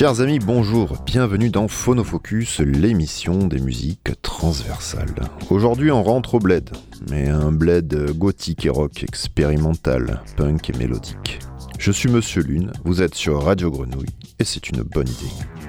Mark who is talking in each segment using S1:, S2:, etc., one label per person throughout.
S1: Chers amis, bonjour, bienvenue dans Phonofocus, l'émission des musiques transversales. Aujourd'hui on rentre au bled, mais un bled gothique et rock expérimental, punk et mélodique. Je suis Monsieur Lune, vous êtes sur Radio Grenouille, et c'est une bonne idée.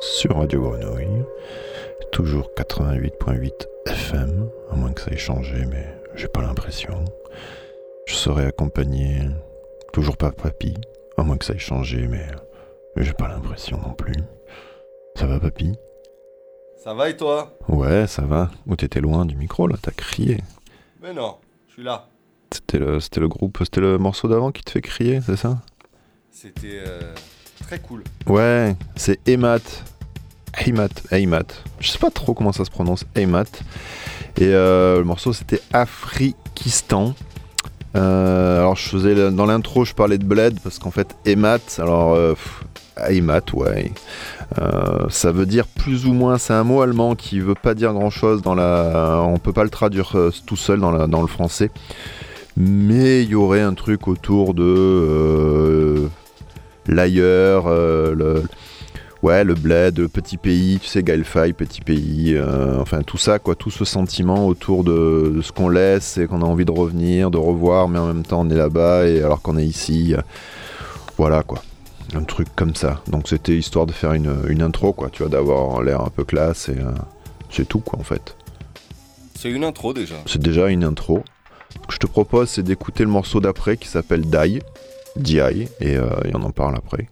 S1: Sur Radio Grenouille, toujours 88.8 FM, à moins que ça ait changé, mais j'ai pas l'impression. Je serai accompagné, toujours pas papy,
S2: À moins que ça ait changé, mais, mais j'ai pas l'impression non plus. Ça va, papy
S3: Ça va et toi?
S2: Ouais, ça va. Ou t'étais loin du micro, là, t'as crié.
S3: Mais non, je suis là.
S2: C'était le, c'était le groupe, c'était le morceau d'avant qui te fait crier, c'est ça?
S3: C'était euh, très cool.
S2: Ouais, c'est Emat. Heimat, Heimat. Je sais pas trop comment ça se prononce, Heimat. Et euh, le morceau c'était Afrikistan. Euh, alors je faisais dans l'intro, je parlais de bled parce qu'en fait Emat, alors euh, Heimat, ouais. Euh, ça veut dire plus ou moins, c'est un mot allemand qui veut pas dire grand chose dans la. On peut pas le traduire tout seul dans, dans le français. Mais il y aurait un truc autour de l'ailleurs, euh, le, ouais, le bled, le petit pays, tu sais, Galfay, petit pays, euh, enfin tout ça, quoi, tout ce sentiment autour de, de ce qu'on laisse et qu'on a envie de revenir, de revoir, mais en même temps on est là-bas et alors qu'on est ici, euh, voilà quoi. Un truc comme ça. Donc c'était histoire de faire une, une intro, quoi, tu vois, d'avoir l'air un peu classe et euh, c'est tout, quoi, en fait.
S3: C'est une intro déjà.
S2: C'est déjà une intro. Ce que je te propose, c'est d'écouter le morceau d'après qui s'appelle Die, Die, et, euh, et on en parle après.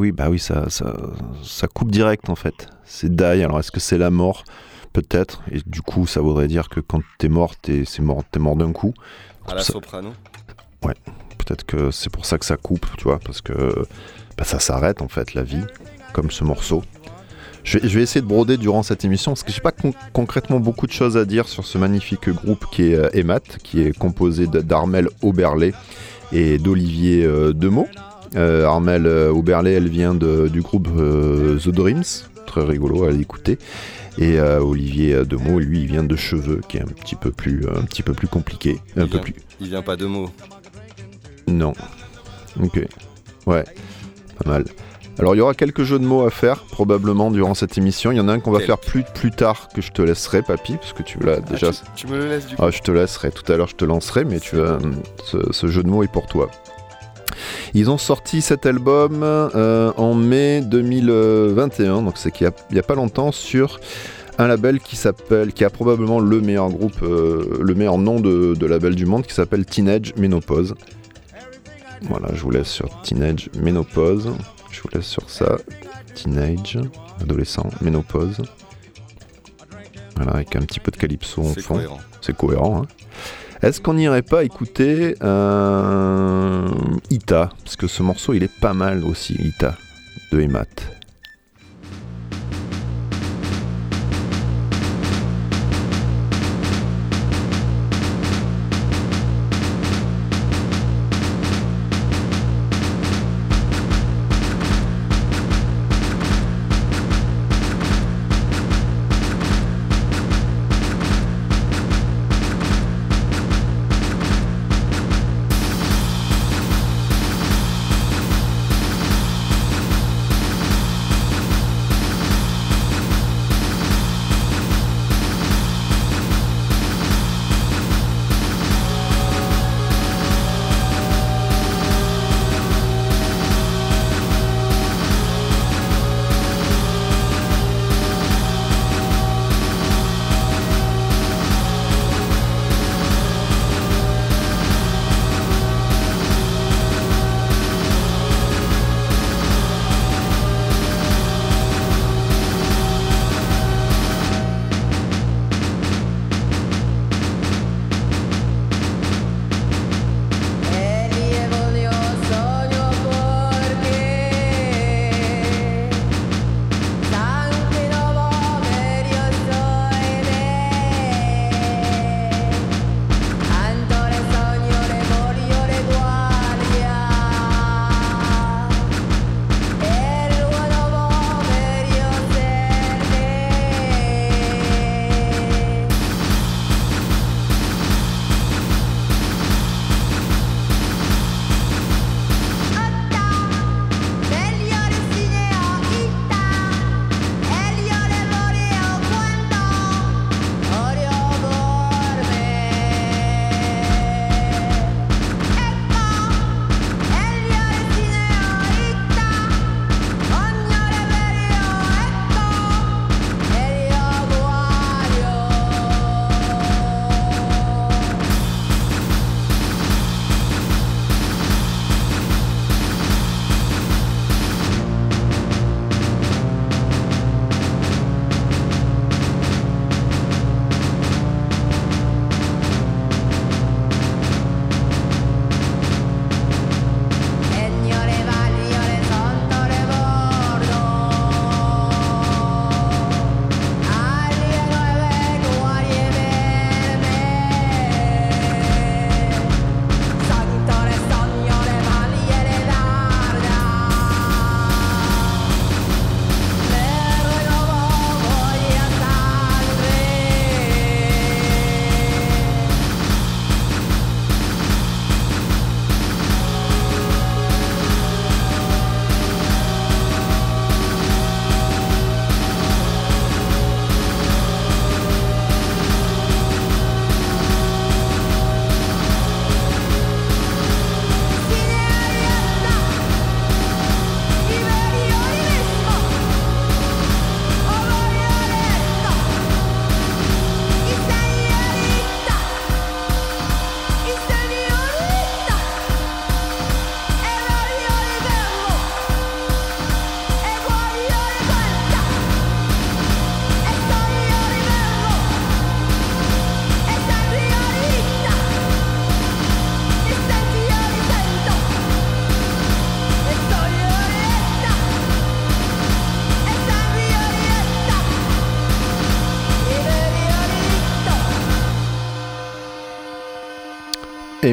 S2: Oui, bah oui, ça, ça, ça coupe direct en fait. C'est die, alors est-ce que c'est la mort? Peut-être, et du coup ça voudrait dire que quand t'es mort, t'es mort, t'es mort d'un coup.
S3: À la
S2: Ça-
S3: soprano.
S2: Peut-être que c'est pour ça que ça coupe, tu vois, parce que bah, ça s'arrête en fait la vie, comme ce morceau. Je vais, je vais essayer de broder durant cette émission, parce que j'ai pas con- concrètement beaucoup de choses à dire sur ce magnifique groupe qui est euh, Emat, qui est composé d'Armel Auberlet et d'Olivier euh, Demeaux. Euh, Armel euh, Auberlet, elle vient de- du groupe euh, The Dreams, très rigolo à l'écouter. Et euh, Olivier Demeaux, lui, il vient de Cheveux, qui est un petit peu plus, un petit peu plus compliqué, un
S3: Il
S2: peu
S3: vient-
S2: plus,
S3: Il vient pas de mots.
S2: non. Ok. Ouais. Pas mal. Alors il y aura quelques jeux de mots à faire probablement durant cette émission. Il y en a un qu'on va
S3: Quel
S2: faire plus, plus tard que je te laisserai, papy, parce que tu l'as
S3: Ah,
S2: déjà.
S3: tu, tu me le laisses du coup
S2: Ah, je te laisserai. Tout à l'heure, je te lancerai, mais tu vas, ce, ce jeu de mots est pour toi. Ils ont sorti cet album euh, en mai 2021, donc c'est qu'il y a- pas longtemps, sur un label qui s'appelle, qui a probablement le meilleur groupe, euh, le meilleur nom de, de label du monde, qui s'appelle Teenage Menopause.
S1: Voilà, je vous laisse sur Teenage Ménopause. Je vous laisse sur ça. Teenage, adolescent, ménopause. Voilà, avec un petit peu de calypso en fond. C'est cohérent. hein. Est-ce qu'on n'irait pas écouter euh, Ita? Parce que ce morceau, il est pas mal aussi, Ita, de Emat.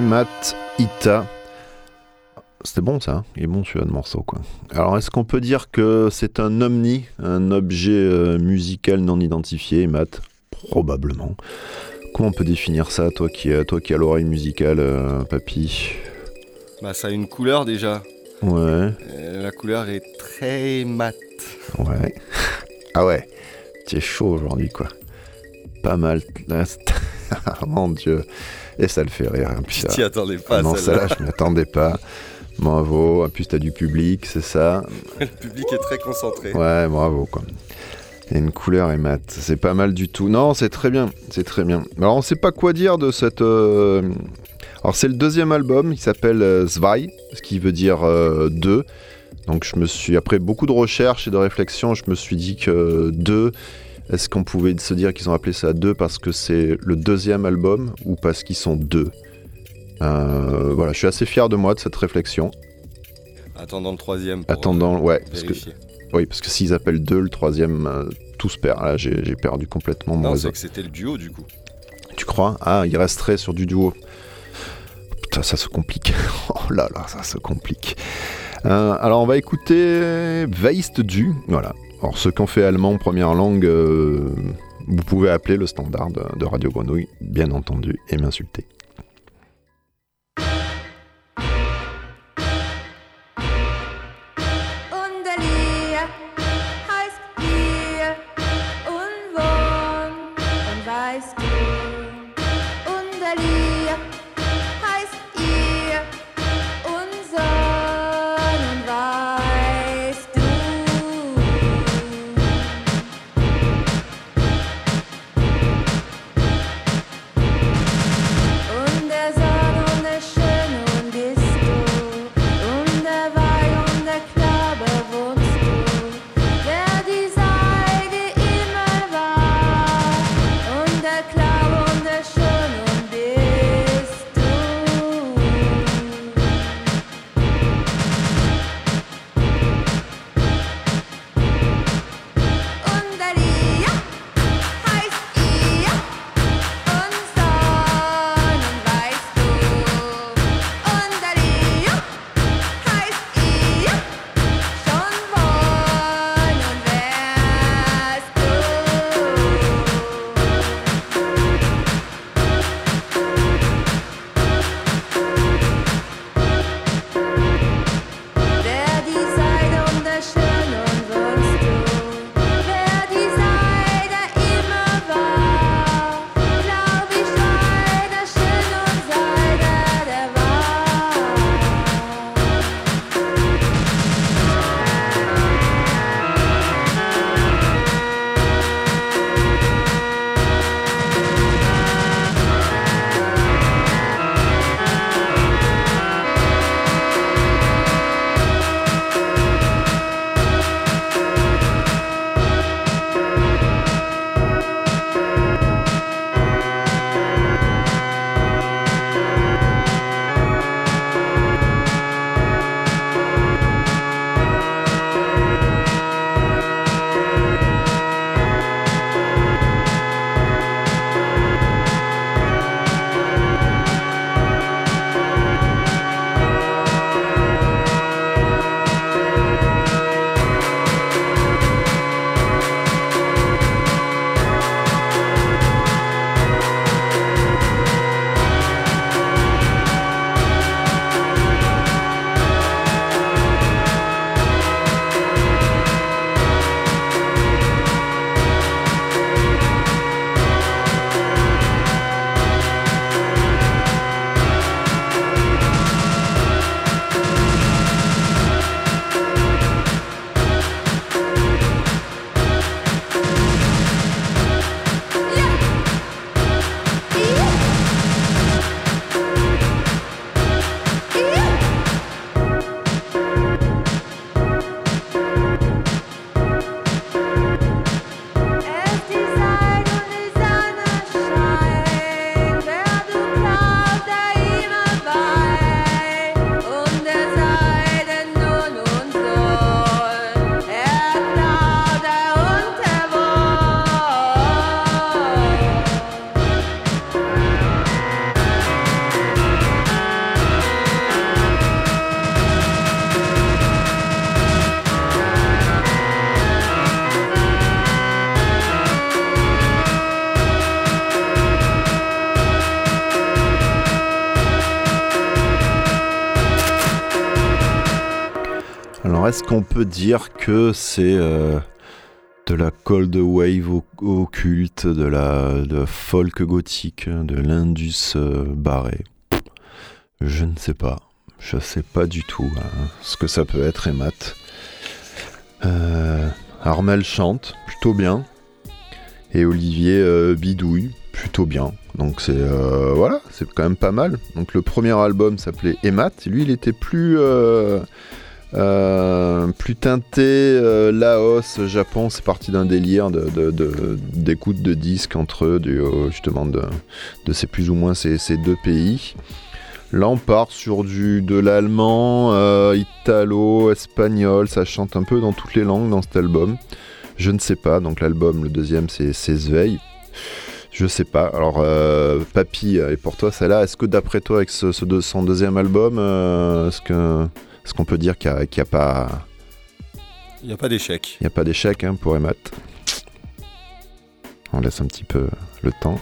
S1: Emat Ita. C'était bon ça, hein il est bon celui-là de morceau quoi. Alors est-ce qu'on peut dire que c'est un omni, un objet euh, musical non identifié, Emat Probablement. Comment on peut définir ça, toi qui, as- toi qui as l'oreille musicale, euh, papy?
S3: Bah, ça a une couleur déjà.
S1: Ouais,
S3: Euh, la couleur est très mat.
S1: ouais. Ah ouais, tu es chaud aujourd'hui quoi. Pas mal. Ah, Mon dieu. Et ça le fait rire. hein, puis ça-
S3: t'y attendais pas,
S1: non,
S3: celle-là.
S1: celle-là, je m'y attendais pas. Bravo. En plus, t'as du public, c'est ça.
S3: Le public est très concentré.
S1: Ouais, bravo quoi. Et une couleur et mat. C'est pas mal du tout. Non, c'est très bien. C'est très bien. Alors, on sait pas quoi dire de cette. euh, Alors, c'est le deuxième album. Il s'appelle euh, Zwei, ce qui veut dire euh, deux. Donc, je me suis. Après beaucoup de recherches et de réflexions, je me suis dit que deux. Est-ce qu'on pouvait se dire qu'ils ont appelé ça deux parce que c'est le deuxième album ou parce qu'ils sont deux Euh, Voilà, je suis assez fier de moi de cette réflexion.
S3: Attendant le troisième. Pour,
S1: Attendant,
S3: euh,
S1: ouais, parce que oui, parce que s'ils appellent deux, le troisième, euh, tout se perd. Là, j'ai perdu complètement mon
S3: Non,
S1: réseau.
S3: que c'était le duo du coup.
S1: Tu crois? Ah, il resterait sur du duo. Putain, ça se complique. oh là là, ça se complique. Euh, alors, on va écouter Weist du. Voilà. Alors, ceux qui ont fait allemand première langue, euh, vous pouvez appeler le standard de Radio Grenouille, bien entendu, et m'insulter. Est-ce qu'on peut dire que c'est euh, de la cold wave occulte, de la folk gothique, de l'indus euh, barré? Je ne sais pas. Je sais pas du tout hein, ce que ça peut être, et mat. Euh, Armel chante, plutôt bien. Et Olivier Bidouille, plutôt bien. Donc c'est voilà, c'est quand même pas mal. Donc le premier album s'appelait Emat. Lui, il était plus euh, plus teinté euh, Laos, Japon. C'est parti d'un délire de, de- de- d'écoute de disques entre eux, euh, justement de, ces plus ou moins ces, deux pays. Là, on part sur du de l'allemand, italo, espagnol. Ça chante un peu dans toutes les langues dans cet album. Je ne sais pas. Donc l'album, le deuxième, c'est Sveil. Je sais pas. Alors, Papy, et pour toi, celle-là, est-ce que d'après toi, avec ce, son deuxième album, est-ce que est-ce qu'on peut dire qu'il n'y a, pas
S3: Il n'y a pas d'échec.
S1: il y a pas d'échec hein, pour Emat On laisse un petit peu le temps.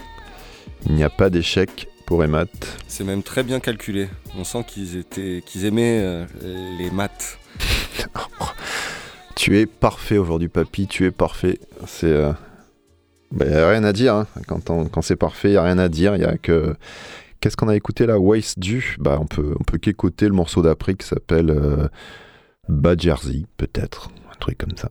S1: Il n'y a pas d'échec pour Emat.
S3: C'est même très bien calculé. On sent qu'ils étaient, qu'ils aimaient euh, les maths.
S1: Tu es parfait aujourd'hui, papy, tu es parfait. C'est. euh, bah, a rien à dire. hein. Quand, on- quand c'est parfait, y a rien à dire. Il y a que. Qu'est-ce qu'on a écouté là? Waste Du Bah, on peut, on peut qu'écouter le morceau d'après qui s'appelle euh, Bad Jersey, peut-être. Un truc comme ça.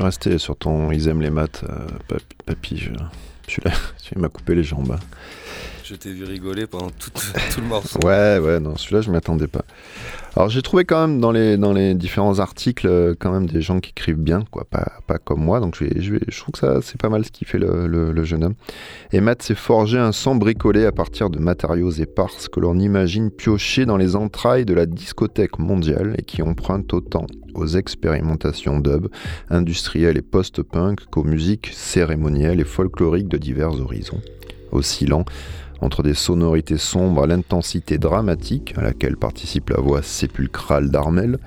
S1: Suis resté sur ton Ils aiment les maths, euh, papy. je, je tu m'as coupé les jambes.
S3: Je t'ai vu rigoler pendant tout, tout le morceau.
S1: Ouais, ouais, non, celui-là, je m'y attendais pas. Alors, j'ai trouvé quand même dans les, dans les différents articles, euh, quand même des gens qui écrivent bien, quoi, pas, pas comme moi. Donc, je, je, trouve que ça, c'est pas mal ce qu'il fait le, le- jeune homme. Et Matt s'est forgé un son bricolé à partir de matériaux éparses que l'on imagine piochés dans les entrailles de la discothèque mondiale et qui empruntent autant aux expérimentations dub, industrielles et post-punk qu'aux musiques cérémonielles et folkloriques de divers horizons, oscillant Entre des sonorités sombres à l'intensité dramatique, à laquelle participe la voix sépulcrale d'Armel,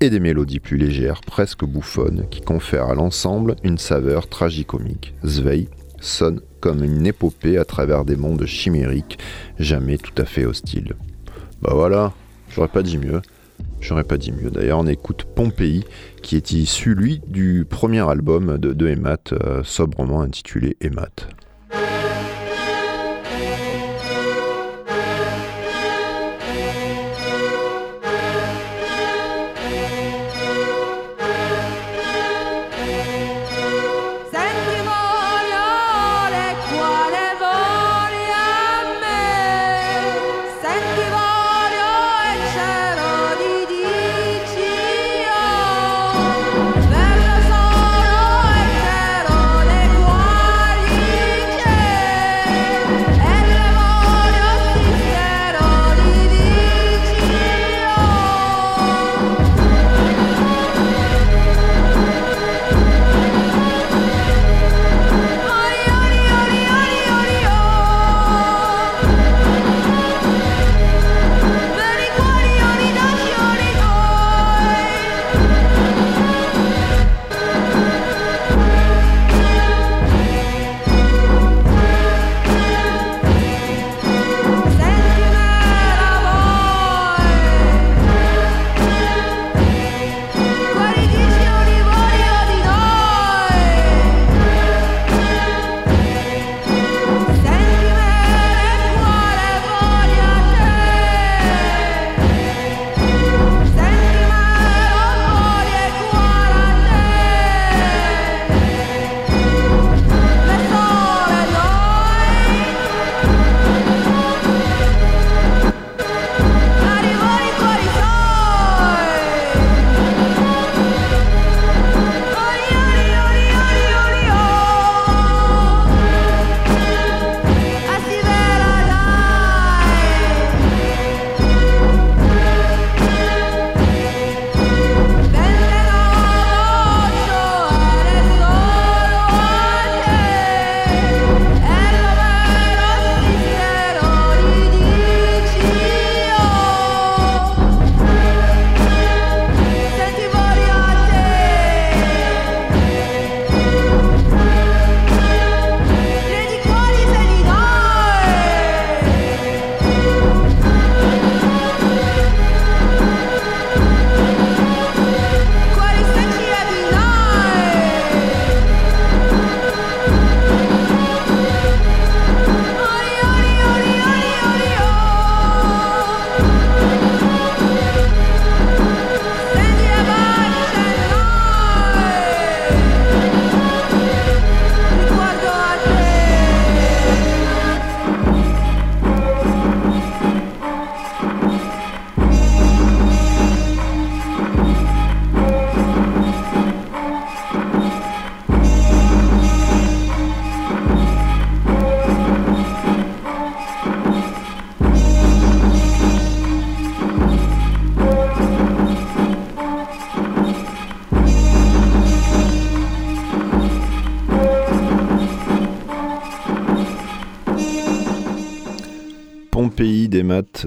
S1: et des mélodies plus légères, presque bouffonnes, qui confèrent à l'ensemble une saveur tragicomique. Zweig sonne comme une épopée à travers des mondes chimériques, jamais tout à fait hostiles. Bah voilà, j'aurais pas dit mieux. J'aurais pas dit mieux. D'ailleurs, on écoute Pompéi, qui est issu, lui, du premier album de, de euh, sobrement intitulé Emat.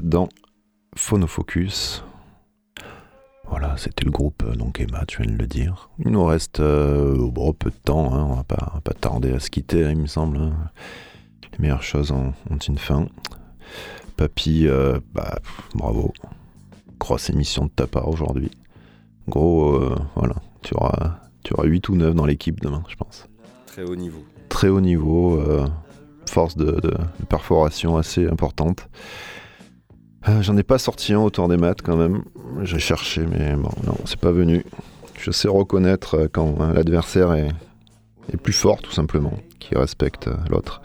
S1: Dans Phonofocus. Voilà, c'était le groupe euh, donc Emma, tu viens de le dire. Il nous reste euh, bon, peu de temps, hein, on va pas, on va pas tarder à se quitter, il me semble. hein. Les meilleures choses ont, ont une fin. Papy, euh, bah, bravo. Grosse émission de ta part aujourd'hui. Gros, euh, voilà, tu auras, tu auras 8 ou 9 dans l'équipe demain, je pense.
S3: Très haut niveau.
S1: Très haut niveau, force de, de- de perforation assez importante. Euh, J'en ai pas sorti un autour des maths quand même. J'ai cherché, mais bon, non, c'est pas venu. Je sais reconnaître euh, quand hein, l'adversaire est, plus fort, tout simplement, qui respecte euh, l'autre.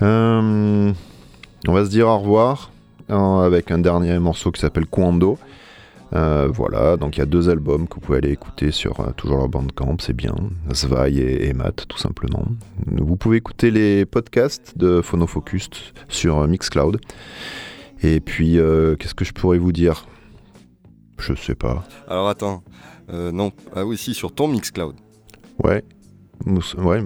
S1: On va se dire au revoir hein, avec un dernier morceau qui s'appelle Kwando. Euh, voilà, donc il y a deux albums que vous pouvez aller écouter sur toujours leur bandcamp, c'est bien. Svai et, et tout simplement. Vous pouvez écouter les podcasts de Phonofocus sur Mixcloud. Et puis, euh, qu'est-ce que je pourrais vous dire? Je sais pas.
S3: Alors attends. Euh, non. Ah oui, si, sur ton Mixcloud.
S1: Ouais. Ouais,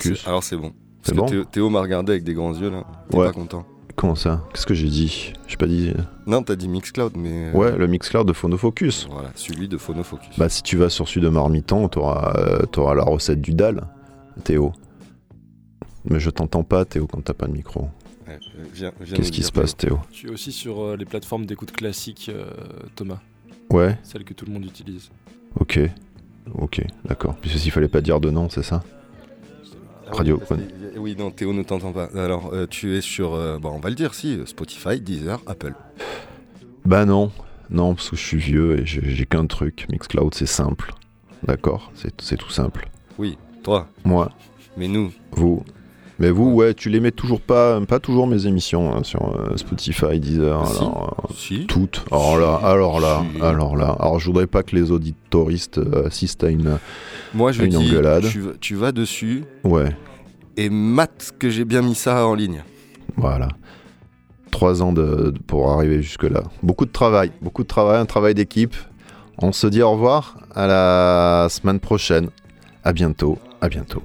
S3: c'est- Alors c'est bon.
S2: C'est
S3: que
S2: bon
S3: Théo, Théo m'a regardé avec des grands yeux là. T'es
S2: Ouais.
S3: pas content.
S2: Comment ça? Qu'est-ce que j'ai dit? J'ai pas dit.
S3: Non, t'as dit Mixcloud, mais. euh,
S2: Ouais, le Mixcloud de Phonofocus.
S3: Voilà, celui de Phonofocus.
S2: Bah, si tu vas sur celui de Marmiton, t'auras euh, t'auras la recette du dalle, Théo. Mais je t'entends pas, Théo, quand t'as pas de micro.
S3: Ouais, euh, viens- viens
S2: Qu'est-ce qui se passe, Théo
S4: Je suis aussi sur euh, les plateformes d'écoute classiques, euh, Thomas,
S2: Ouais,
S4: celles que tout le monde utilise.
S2: ok. Ok, d'accord. Puisque s'il fallait pas dire de nom, c'est ça
S3: Ah oui,
S2: Radio,
S3: que- Oui, non, Théo ne t'entend pas. Alors, euh, tu es sur. euh, bon, on va le dire, si, Spotify, Deezer, Apple.
S2: Bah non, non, parce que je suis vieux et j'ai qu'un truc. Mixcloud, c'est simple. D'accord C'est c'est tout simple.
S3: Oui, toi,
S2: Moi,
S3: mais nous.
S2: vous. Mais vous, ouais, tu les mets toujours pas, pas toujours mes émissions hein, sur euh, Spotify, Deezer, alors, euh,
S3: Si.
S2: toutes. Alors là, alors là,
S3: Si.
S2: alors là. Alors je voudrais pas que les auditoristes euh, assistent à une.
S3: Moi, je
S2: Une
S3: dis,
S2: engueulade.
S3: tu, vas- tu vas dessus
S2: Ouais,
S3: et mate que j'ai bien mis ça en ligne.
S2: voilà. Trois ans de, de- pour arriver jusque-là. Beaucoup de travail, beaucoup de travail, un travail d'équipe. On se dit au revoir à la semaine prochaine. À bientôt, à bientôt.